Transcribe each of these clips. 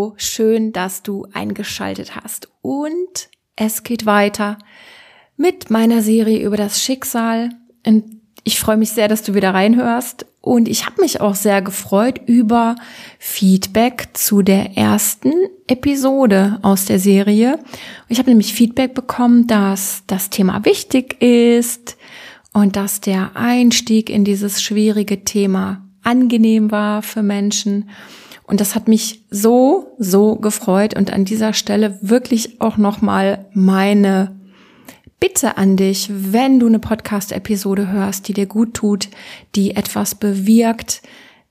Hallo, schön, dass du eingeschaltet hast. Und es geht weiter mit meiner Serie über das Schicksal. Und ich freue mich sehr, dass du wieder reinhörst. Und ich habe mich auch sehr gefreut über Feedback zu der ersten Episode aus der Serie. Ich habe nämlich Feedback bekommen, dass das Thema wichtig ist und dass der Einstieg in dieses schwierige Thema angenehm war für Menschen. Und das hat mich so, so gefreut und an dieser Stelle wirklich auch nochmal meine Bitte an dich, wenn du eine Podcast-Episode hörst, die dir gut tut, die etwas bewirkt,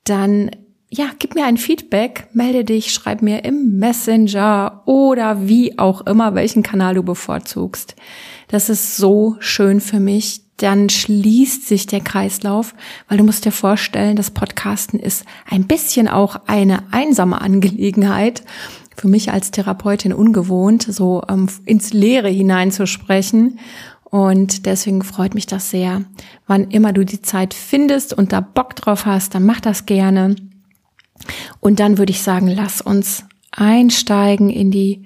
dann ja, gib mir ein Feedback, melde dich, schreib mir im Messenger oder wie auch immer, welchen Kanal du bevorzugst. Das ist so schön für mich, dann schließt sich der Kreislauf, weil du musst dir vorstellen, das Podcasten ist ein bisschen auch eine einsame Angelegenheit. Für mich als Therapeutin ungewohnt, so ähm, ins Leere hineinzusprechen. Und deswegen freut mich das sehr. Wann immer du die Zeit findest und da Bock drauf hast, dann mach das gerne. Und dann würde ich sagen, lass uns einsteigen in die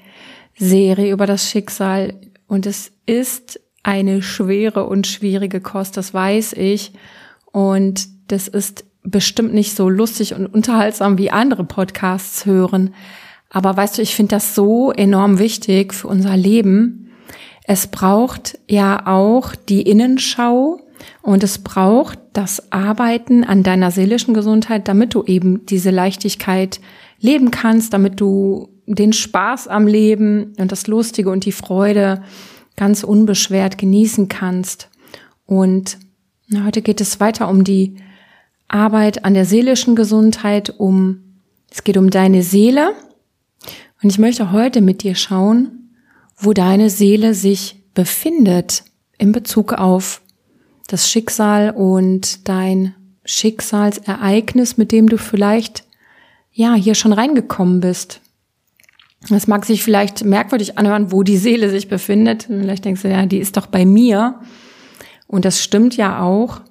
Serie über das Schicksal. Und es ist eine schwere und schwierige Kost, das weiß ich. Und das ist bestimmt nicht so lustig und unterhaltsam wie andere Podcasts hören. Aber weißt du, ich finde das so enorm wichtig für unser Leben. Es braucht ja auch die Innenschau und es braucht das Arbeiten an deiner seelischen Gesundheit, damit du eben diese Leichtigkeit leben kannst, damit du den Spaß am Leben und das Lustige und die Freude ganz unbeschwert genießen kannst. Und heute geht es weiter um die Arbeit an der seelischen Gesundheit, um, es geht um deine Seele. Und ich möchte heute mit dir schauen, wo deine Seele sich befindet in Bezug auf das Schicksal und dein Schicksalsereignis, mit dem du vielleicht ja hier schon reingekommen bist. Das mag sich vielleicht merkwürdig anhören, wo die Seele sich befindet. Vielleicht denkst du, ja, die ist doch bei mir. Und das stimmt ja auch.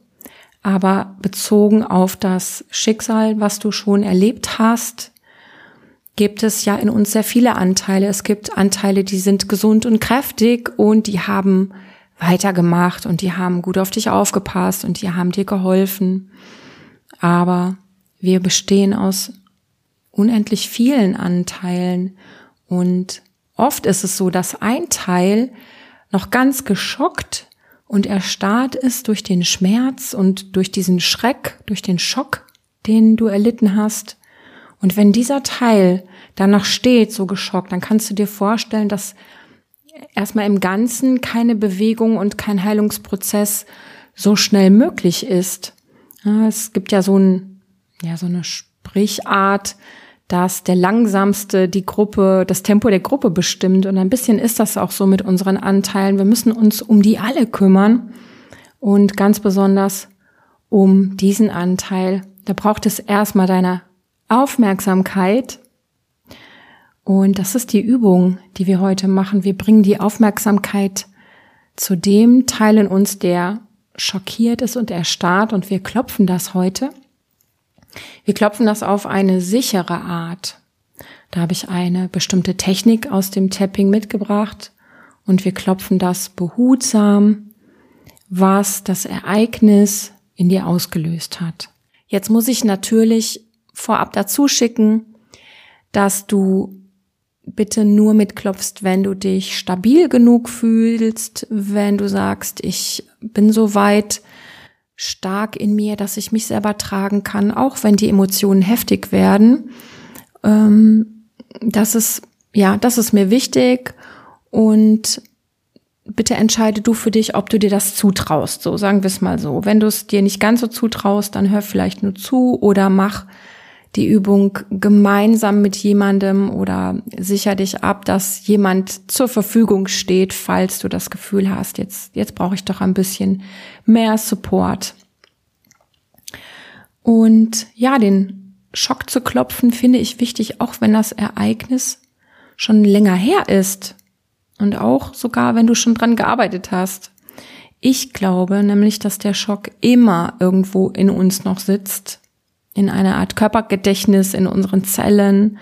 Aber bezogen auf das Schicksal, was du schon erlebt hast, gibt es ja in uns sehr viele Anteile. Es gibt Anteile, die sind gesund und kräftig und die haben weitergemacht und die haben gut auf dich aufgepasst und die haben dir geholfen. Aber wir bestehen aus unendlich vielen Anteilen und oft ist es so, dass ein Teil noch ganz geschockt und erstarrt ist durch den Schmerz und durch diesen Schreck, durch den Schock, den du erlitten hast. Und wenn dieser Teil dann noch steht, so geschockt, dann kannst du dir vorstellen, dass erstmal im Ganzen keine Bewegung und kein Heilungsprozess so schnell möglich ist. es gibt ja so ein, ja, so eine Sprichart, dass der langsamste die Gruppe, das Tempo der Gruppe bestimmt. Und ein bisschen ist das auch so mit unseren Anteilen. Wir müssen uns um die alle kümmern und ganz besonders um diesen Anteil. Da braucht es erstmal deine Aufmerksamkeit. Und das ist die Übung, die wir heute machen. Wir bringen die Aufmerksamkeit zu dem Teil in uns, der schockiert ist und erstarrt und wir klopfen das heute. Wir klopfen das auf eine sichere Art. Da habe ich eine bestimmte Technik aus dem Tapping mitgebracht und wir klopfen das behutsam, was das Ereignis in dir ausgelöst hat. Jetzt muss ich natürlich vorab dazu schicken, dass du bitte nur mitklopfst, wenn du dich stabil genug fühlst, wenn du sagst, ich bin so weit, stark in mir, dass ich mich selber tragen kann, auch wenn die Emotionen heftig werden. Ähm, das ist, ja, das ist mir wichtig und bitte entscheide du für dich, ob du dir das zutraust. So sagen wir es mal so. Wenn du es dir nicht ganz so zutraust, dann hör vielleicht nur zu oder mach die Übung gemeinsam mit jemandem oder sicher dich ab, dass jemand zur Verfügung steht, falls du das Gefühl hast, jetzt, jetzt brauche ich doch ein bisschen mehr Support. Und ja, den Schock zu klopfen finde ich wichtig, auch wenn das Ereignis schon länger her ist und auch sogar, wenn du schon dran gearbeitet hast. Ich glaube nämlich, dass der Schock immer irgendwo in uns noch sitzt in einer Art Körpergedächtnis in unseren Zellen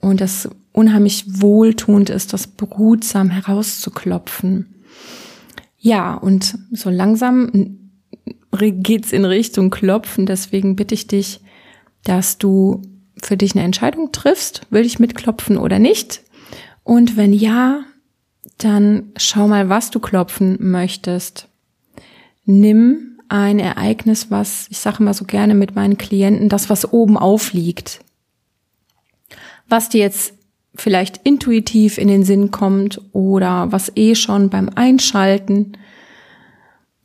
und das unheimlich wohltuend ist, das behutsam herauszuklopfen. Ja, und so langsam geht's in Richtung Klopfen, deswegen bitte ich dich, dass du für dich eine Entscheidung triffst, will ich mitklopfen oder nicht? Und wenn ja, dann schau mal, was du klopfen möchtest. Nimm ein Ereignis, was, ich sage immer so gerne mit meinen Klienten, das, was oben aufliegt. Was dir jetzt vielleicht intuitiv in den Sinn kommt oder was eh schon beim Einschalten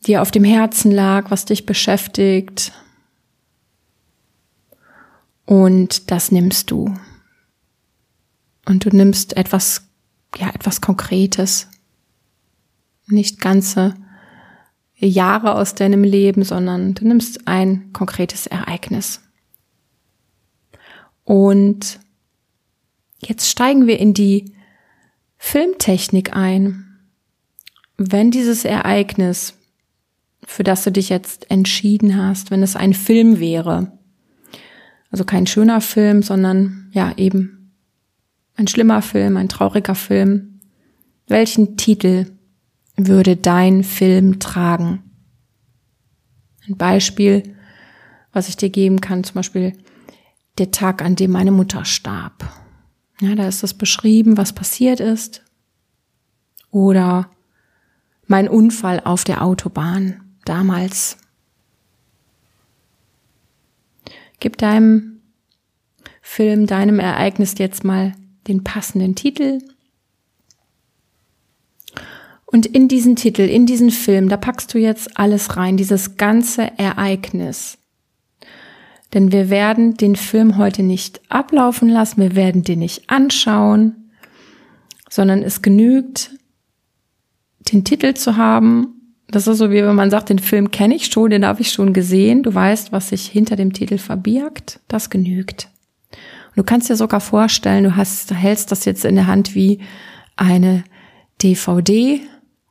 dir auf dem Herzen lag, was dich beschäftigt. Und das nimmst du. Und du nimmst etwas, ja, etwas Konkretes. Nicht ganze Jahre aus deinem Leben, sondern du nimmst ein konkretes Ereignis. Und jetzt steigen wir in die Filmtechnik ein. Wenn dieses Ereignis, für das du dich jetzt entschieden hast, wenn es ein Film wäre, also kein schöner Film, sondern ja eben ein schlimmer Film, ein trauriger Film, welchen Titel würde dein Film tragen? Ein Beispiel, was ich dir geben kann, zum Beispiel der Tag, an dem meine Mutter starb. Ja, da ist das beschrieben, was passiert ist. Oder mein Unfall auf der Autobahn damals. Gib deinem Film, deinem Ereignis jetzt mal den passenden Titel und in diesen Titel, in diesen Film, da packst du jetzt alles rein, dieses ganze Ereignis. Denn wir werden den Film heute nicht ablaufen lassen, wir werden den nicht anschauen, sondern es genügt, den Titel zu haben. Das ist so wie wenn man sagt, den Film kenne ich schon, den habe ich schon gesehen, du weißt, was sich hinter dem Titel verbirgt, das genügt. Und du kannst dir sogar vorstellen, du hast, hältst das jetzt in der Hand wie eine DVD,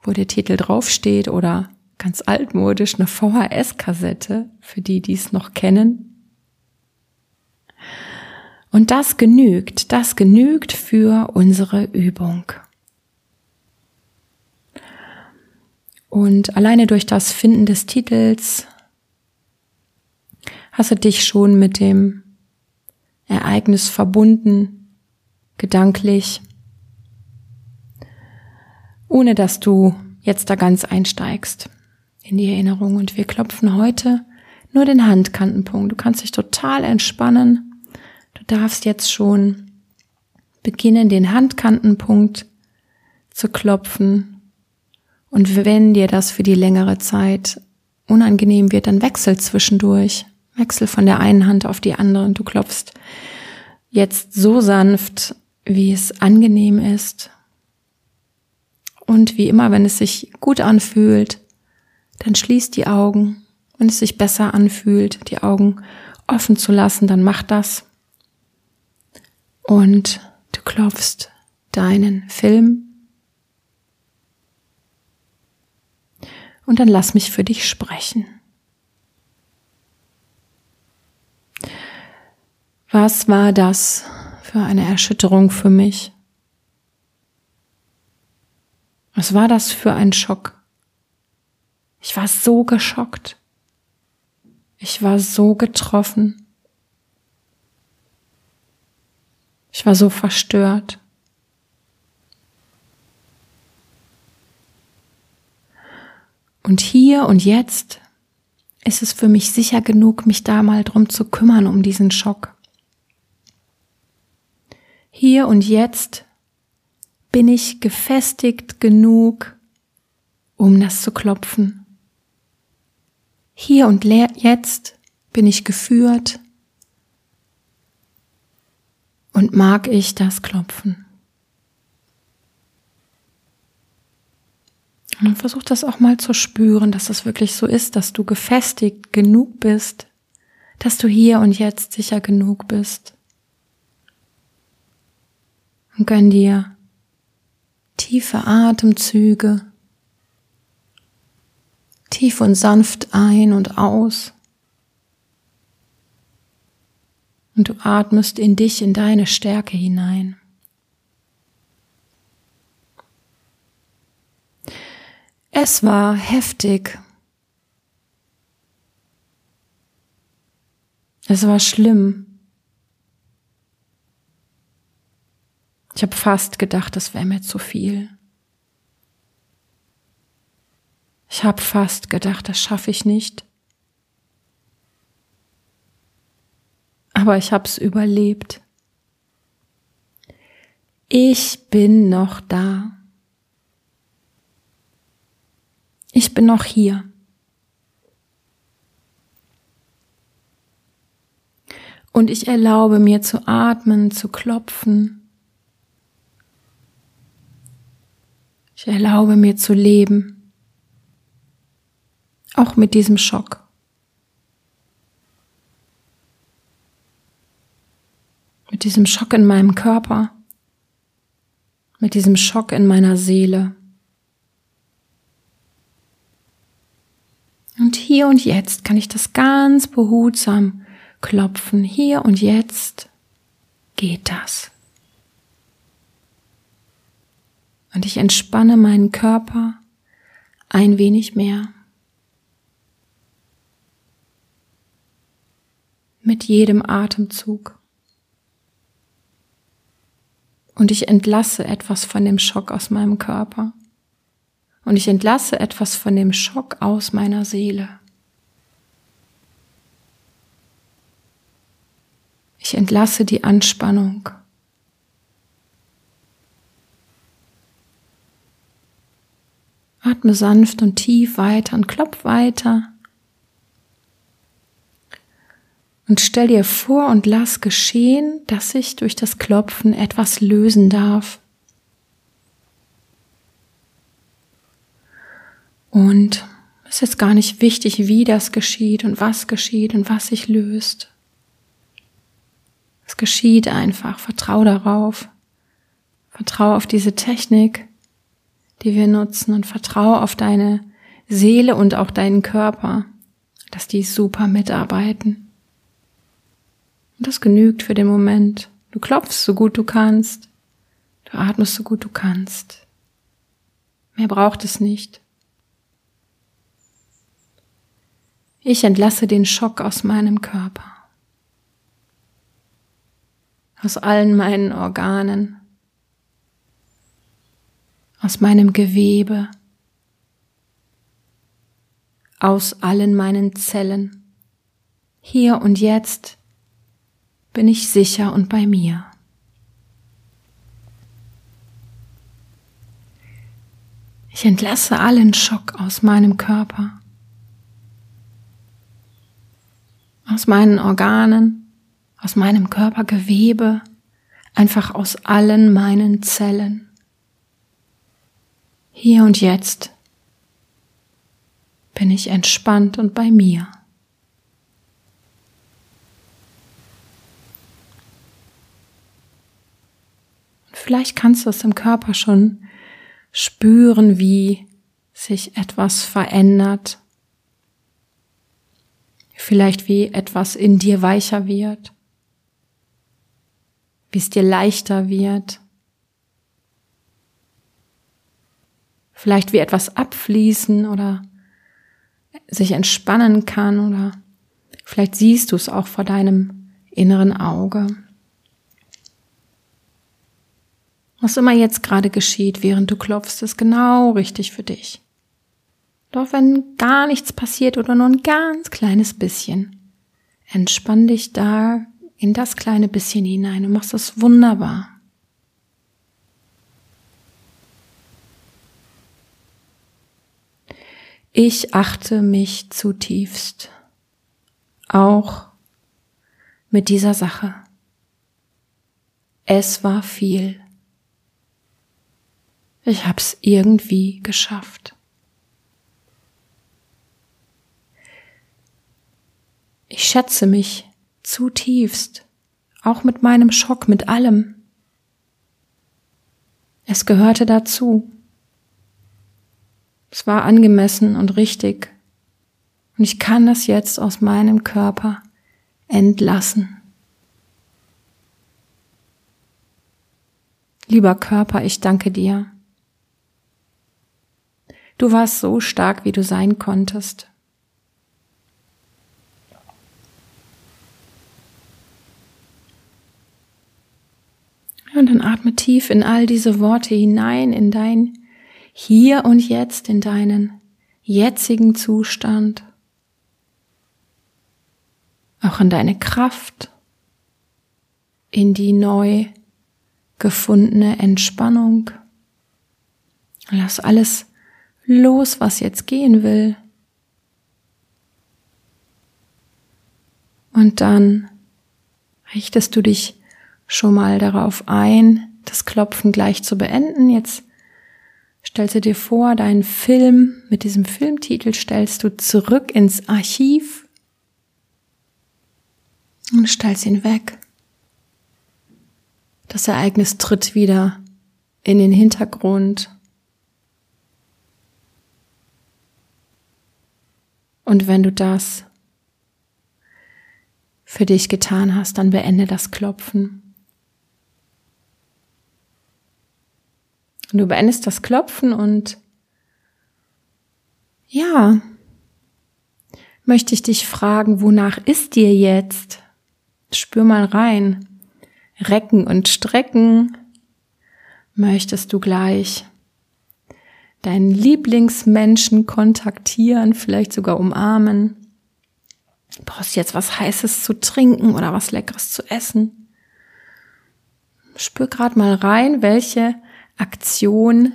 wo der Titel draufsteht oder ganz altmodisch eine VHS-Kassette, für die, die es noch kennen. Und das genügt, das genügt für unsere Übung. Und alleine durch das Finden des Titels hast du dich schon mit dem Ereignis verbunden, gedanklich ohne dass du jetzt da ganz einsteigst in die Erinnerung. Und wir klopfen heute nur den Handkantenpunkt. Du kannst dich total entspannen. Du darfst jetzt schon beginnen, den Handkantenpunkt zu klopfen. Und wenn dir das für die längere Zeit unangenehm wird, dann wechsel zwischendurch. Wechsel von der einen Hand auf die andere und du klopfst jetzt so sanft, wie es angenehm ist und wie immer, wenn es sich gut anfühlt, dann schließ die Augen. Wenn es sich besser anfühlt, die Augen offen zu lassen, dann mach das. Und du klopfst deinen Film. Und dann lass mich für dich sprechen. Was war das für eine Erschütterung für mich? Was war das für ein Schock? Ich war so geschockt. Ich war so getroffen. Ich war so verstört. Und hier und jetzt ist es für mich sicher genug, mich da mal drum zu kümmern, um diesen Schock. Hier und jetzt bin ich gefestigt genug, um das zu klopfen. Hier und jetzt bin ich geführt und mag ich das Klopfen. Und dann versuch das auch mal zu spüren, dass es wirklich so ist, dass du gefestigt genug bist, dass du hier und jetzt sicher genug bist. Und gönn dir tiefe Atemzüge, tief und sanft ein und aus. Und du atmest in dich, in deine Stärke hinein. Es war heftig. Es war schlimm. Ich habe fast gedacht, das wäre mir zu viel. Ich habe fast gedacht, das schaffe ich nicht. Aber ich habe es überlebt. Ich bin noch da. Ich bin noch hier. Und ich erlaube mir zu atmen, zu klopfen. Ich erlaube mir zu leben. Auch mit diesem Schock. Mit diesem Schock in meinem Körper. Mit diesem Schock in meiner Seele. Und hier und jetzt kann ich das ganz behutsam klopfen. Hier und jetzt geht das. Und ich entspanne meinen Körper ein wenig mehr. Mit jedem Atemzug. Und ich entlasse etwas von dem Schock aus meinem Körper und ich entlasse etwas von dem Schock aus meiner Seele. Ich entlasse die Anspannung. Atme sanft und tief weiter und klopf weiter. Und stell dir vor und lass geschehen, dass sich durch das Klopfen etwas lösen darf. Und es ist gar nicht wichtig, wie das geschieht und was geschieht und was sich löst. Es geschieht einfach. Vertrau darauf. Vertrau auf diese Technik, die wir nutzen und vertrau auf deine Seele und auch deinen Körper, dass die super mitarbeiten. Und das genügt für den Moment. Du klopfst so gut du kannst. Du atmest so gut du kannst. Mehr braucht es nicht. Ich entlasse den Schock aus meinem Körper, aus allen meinen Organen, aus meinem Gewebe, aus allen meinen Zellen. Hier und jetzt bin ich sicher und bei mir. Ich entlasse allen Schock aus meinem Körper. aus meinen Organen, aus meinem Körpergewebe, einfach aus allen meinen Zellen. Hier und jetzt bin ich entspannt und bei mir. vielleicht kannst du es im Körper schon spüren, wie sich etwas verändert, Vielleicht wie etwas in dir weicher wird, wie es dir leichter wird. Vielleicht wie etwas abfließen oder sich entspannen kann oder vielleicht siehst du es auch vor deinem inneren Auge. Was immer jetzt gerade geschieht, während du klopfst, ist genau richtig für dich. Doch wenn gar nichts passiert oder nur ein ganz kleines bisschen, entspann dich da in das kleine bisschen hinein und machst das wunderbar. Ich achte mich zutiefst, auch mit dieser Sache. Es war viel. Ich hab's irgendwie geschafft. Ich schätze mich zutiefst, auch mit meinem Schock, mit allem. Es gehörte dazu. Es war angemessen und richtig. Und ich kann das jetzt aus meinem Körper entlassen. Lieber Körper, ich danke dir. Du warst so stark, wie du sein konntest. Und dann atme tief in all diese Worte hinein, in dein hier und Jetzt, in deinen jetzigen Zustand, auch in deine Kraft, in die neu gefundene Entspannung. Lass alles los, was jetzt gehen will. Und dann richtest du dich schon mal darauf ein, das Klopfen gleich zu beenden. Jetzt stellst du dir vor, deinen Film mit diesem Filmtitel stellst du zurück ins Archiv und stellst ihn weg. Das Ereignis tritt wieder in den Hintergrund. Und wenn du das für dich getan hast, dann beende das Klopfen. Und du beendest das Klopfen und ja, möchte ich dich fragen, wonach ist dir jetzt? Spür mal rein. Recken und Strecken möchtest du gleich deinen Lieblingsmenschen kontaktieren, vielleicht sogar umarmen. Du brauchst jetzt was Heißes zu trinken oder was Leckeres zu essen. Spür gerade mal rein, welche Aktion,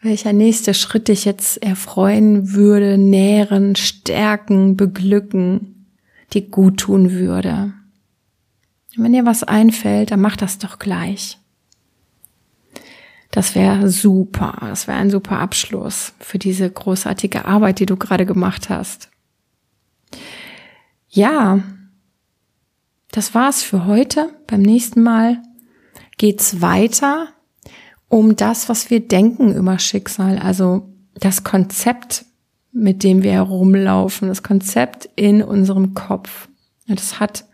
welcher nächste Schritt dich jetzt erfreuen würde, nähren, stärken, beglücken, dir gut tun würde. Wenn dir was einfällt, dann mach das doch gleich. Das wäre super. Das wäre ein super Abschluss für diese großartige Arbeit, die du gerade gemacht hast. Ja, das war's für heute. Beim nächsten Mal geht's weiter um das, was wir denken über Schicksal, also das Konzept, mit dem wir herumlaufen, das Konzept in unserem Kopf. Das hat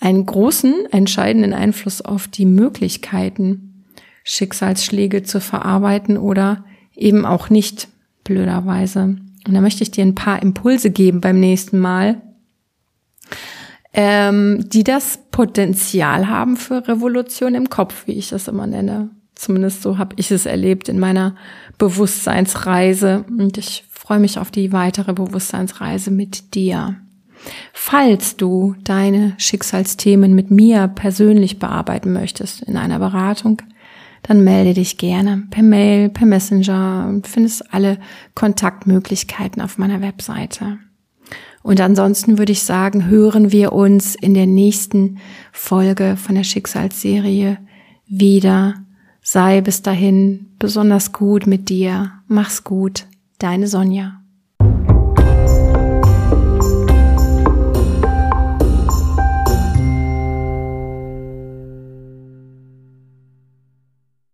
einen großen, entscheidenden Einfluss auf die Möglichkeiten, Schicksalsschläge zu verarbeiten oder eben auch nicht, blöderweise. Und da möchte ich dir ein paar Impulse geben beim nächsten Mal, ähm, die das Potenzial haben für Revolution im Kopf, wie ich das immer nenne. Zumindest so habe ich es erlebt in meiner Bewusstseinsreise. Und ich freue mich auf die weitere Bewusstseinsreise mit dir. Falls du deine Schicksalsthemen mit mir persönlich bearbeiten möchtest in einer Beratung, dann melde dich gerne per Mail, per Messenger und findest alle Kontaktmöglichkeiten auf meiner Webseite. Und ansonsten würde ich sagen, hören wir uns in der nächsten Folge von der Schicksalsserie wieder. Sei bis dahin besonders gut mit dir. Mach's gut. Deine Sonja.